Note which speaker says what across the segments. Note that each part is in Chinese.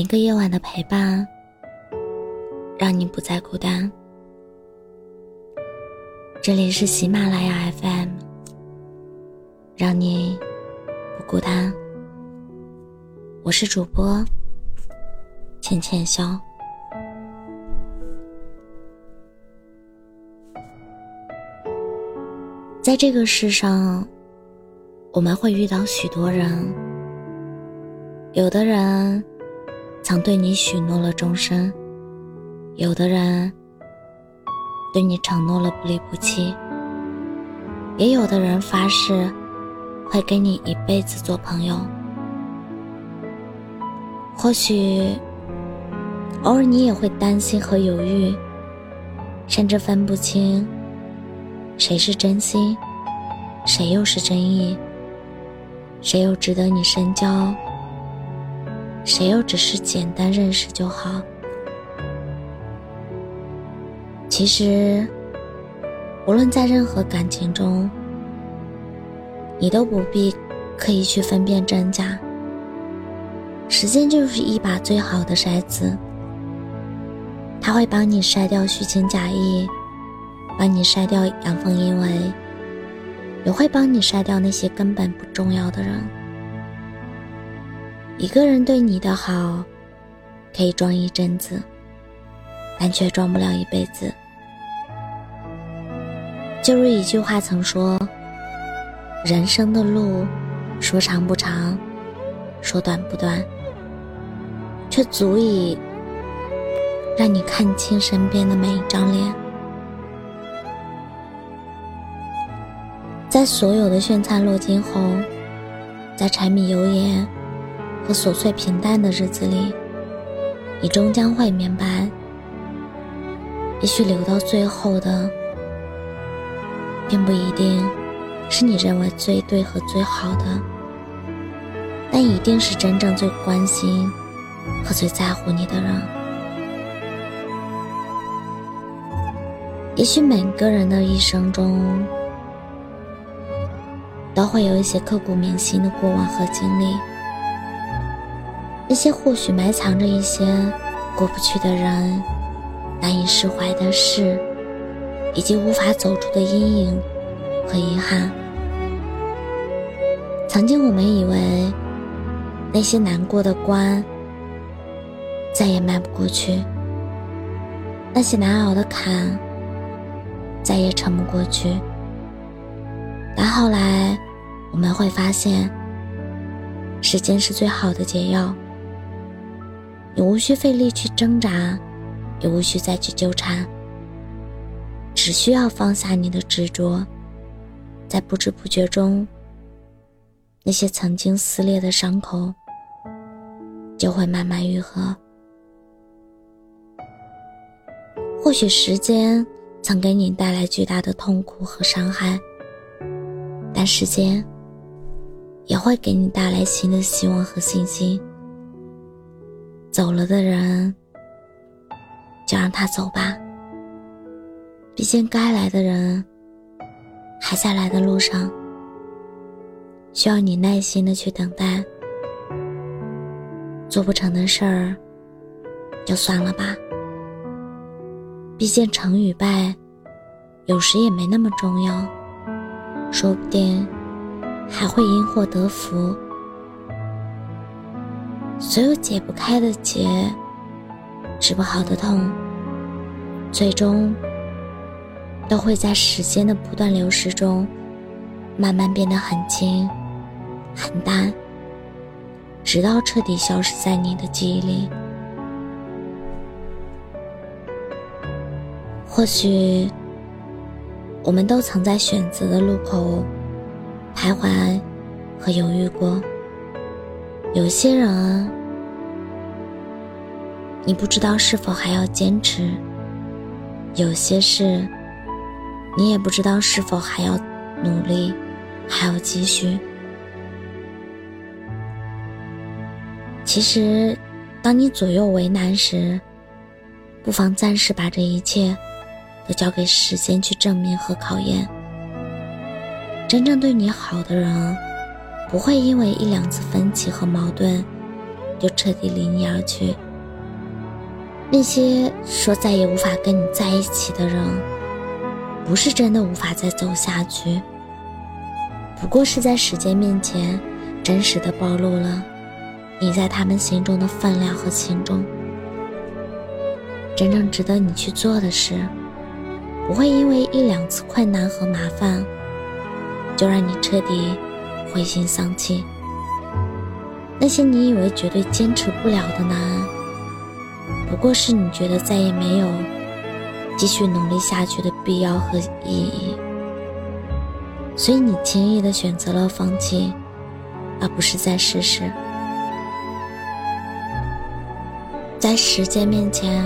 Speaker 1: 一个夜晚的陪伴，让你不再孤单。这里是喜马拉雅 FM，让你不孤单。我是主播浅浅笑。在这个世上，我们会遇到许多人，有的人曾对你许诺了终身，有的人对你承诺了不离不弃，也有的人发誓会跟你一辈子做朋友。或许偶尔你也会担心和犹豫，甚至分不清。谁是真心，谁又是真意？谁又值得你深交？谁又只是简单认识就好？其实，无论在任何感情中，你都不必刻意去分辨真假。时间就是一把最好的筛子，它会帮你筛掉虚情假意。帮你筛掉阳奉阴违，也会帮你筛掉那些根本不重要的人。一个人对你的好，可以装一阵子，但却装不了一辈子。就如一句话曾说：“人生的路，说长不长，说短不短，却足以让你看清身边的每一张脸。”在所有的绚灿落尽后，在柴米油盐和琐碎平淡的日子里，你终将会明白，也许留到最后的，并不一定是你认为最对和最好的，但一定是真正最关心和最在乎你的人。也许每个人的一生中，都会有一些刻骨铭心的过往和经历，那些或许埋藏着一些过不去的人、难以释怀的事，以及无法走出的阴影和遗憾。曾经我们以为那些难过的关再也迈不过去，那些难熬的坎再也撑不过去。但后来，我们会发现，时间是最好的解药。你无需费力去挣扎，也无需再去纠缠，只需要放下你的执着，在不知不觉中，那些曾经撕裂的伤口就会慢慢愈合。或许时间曾给你带来巨大的痛苦和伤害。但时间也会给你带来新的希望和信心。走了的人，就让他走吧。毕竟该来的人还在来的路上，需要你耐心的去等待。做不成的事儿，就算了吧。毕竟成与败，有时也没那么重要。说不定还会因祸得福。所有解不开的结，治不好的痛，最终都会在时间的不断流逝中，慢慢变得很轻、很淡，直到彻底消失在你的记忆里。或许。我们都曾在选择的路口徘徊和犹豫过。有些人，你不知道是否还要坚持；有些事，你也不知道是否还要努力，还要继续。其实，当你左右为难时，不妨暂时把这一切。都交给时间去证明和考验。真正对你好的人，不会因为一两次分歧和矛盾，就彻底离你而去。那些说再也无法跟你在一起的人，不是真的无法再走下去，不过是在时间面前，真实的暴露了你在他们心中的分量和轻重。真正值得你去做的事，不会因为一两次困难和麻烦，就让你彻底灰心丧气。那些你以为绝对坚持不了的难，不过是你觉得再也没有继续努力下去的必要和意义，所以你轻易的选择了放弃，而不是再试试。在时间面前。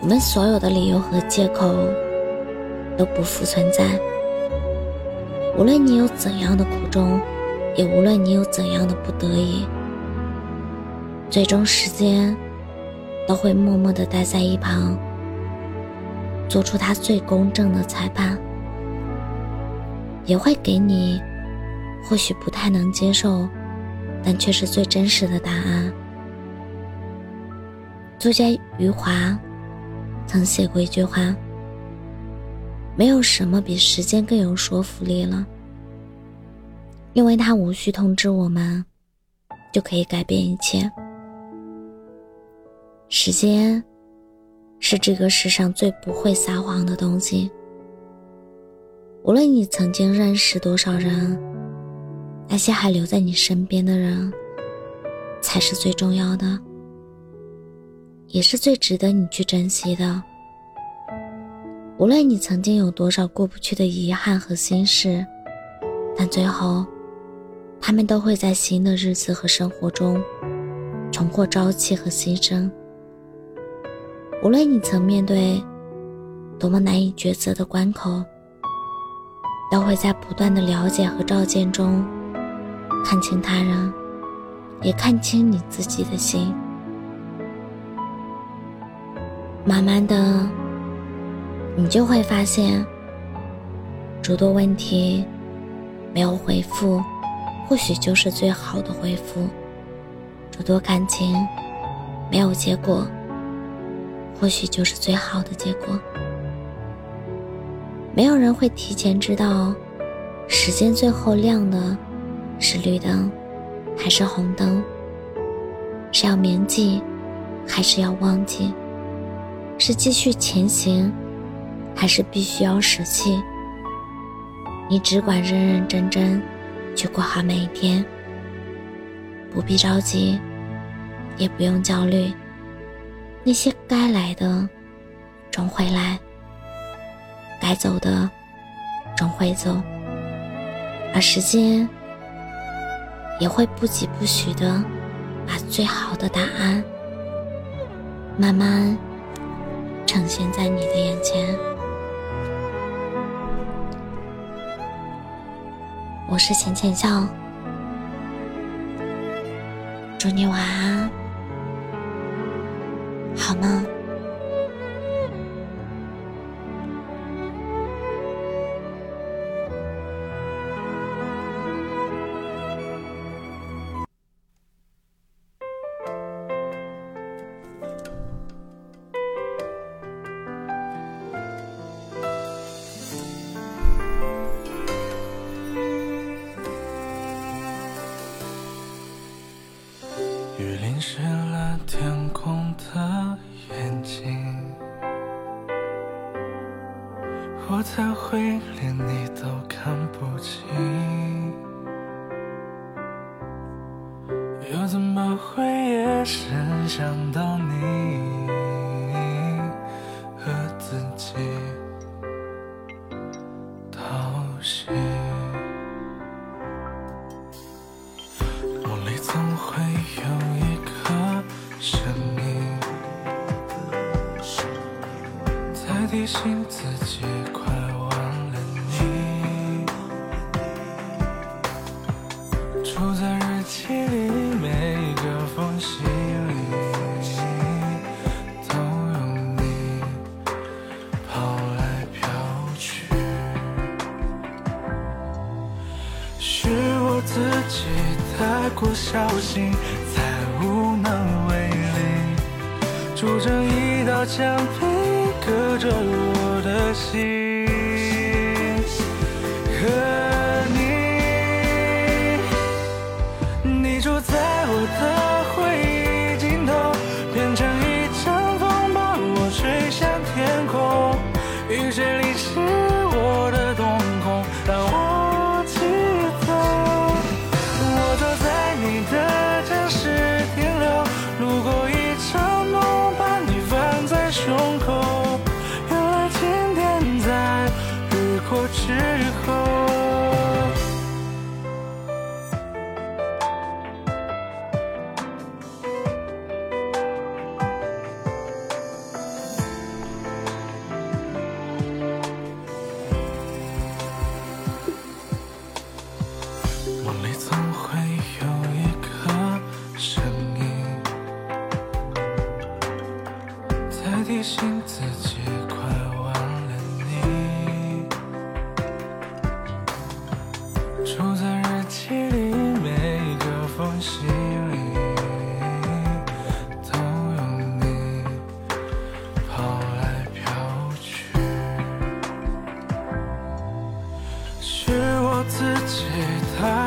Speaker 1: 我们所有的理由和借口都不复存在。无论你有怎样的苦衷，也无论你有怎样的不得已，最终时间都会默默的待在一旁，做出他最公正的裁判，也会给你或许不太能接受，但却是最真实的答案。作家余华。曾写过一句话：“没有什么比时间更有说服力了，因为它无需通知我们，就可以改变一切。时间是这个世上最不会撒谎的东西。无论你曾经认识多少人，那些还留在你身边的人，才是最重要的。”也是最值得你去珍惜的。无论你曾经有多少过不去的遗憾和心事，但最后，他们都会在新的日子和生活中重获朝气和新生。无论你曾面对多么难以抉择的关口，都会在不断的了解和照见中看清他人，也看清你自己的心。慢慢的，你就会发现，诸多问题没有回复，或许就是最好的回复；诸多感情没有结果，或许就是最好的结果。没有人会提前知道，时间最后亮的是绿灯，还是红灯，是要铭记，还是要忘记。是继续前行，还是必须要舍弃？你只管认认真真去过好每一天，不必着急，也不用焦虑。那些该来的终会来，该走的终会走，而时间也会不疾不徐的把最好的答案慢慢。呈现在你的眼前。我是浅浅笑，祝你晚安，好吗？
Speaker 2: 淋湿了天空才会连你都看不清，又怎么会夜深想到你？住在日记里每一个缝隙里都有你跑来跑去是我自己太过小心才无能为力筑成一道墙壁隔着我的心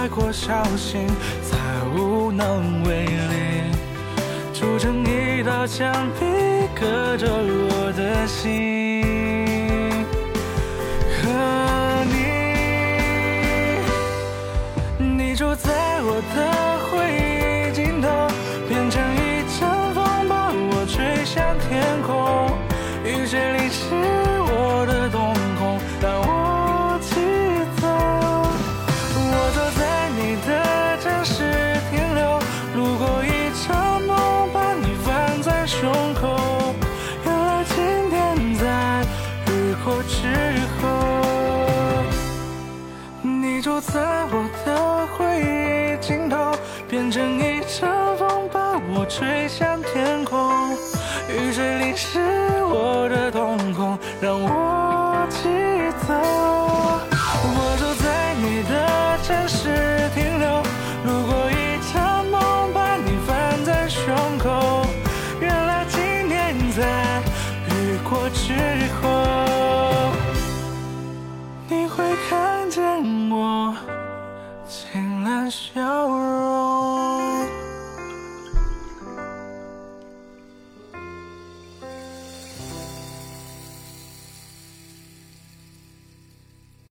Speaker 2: 太过小心才无能为力。筑成一道墙壁隔着我的心。和你你住在我的回忆尽头变成一阵风把我吹向天空。雨水淋湿我的瞳孔但我吹向天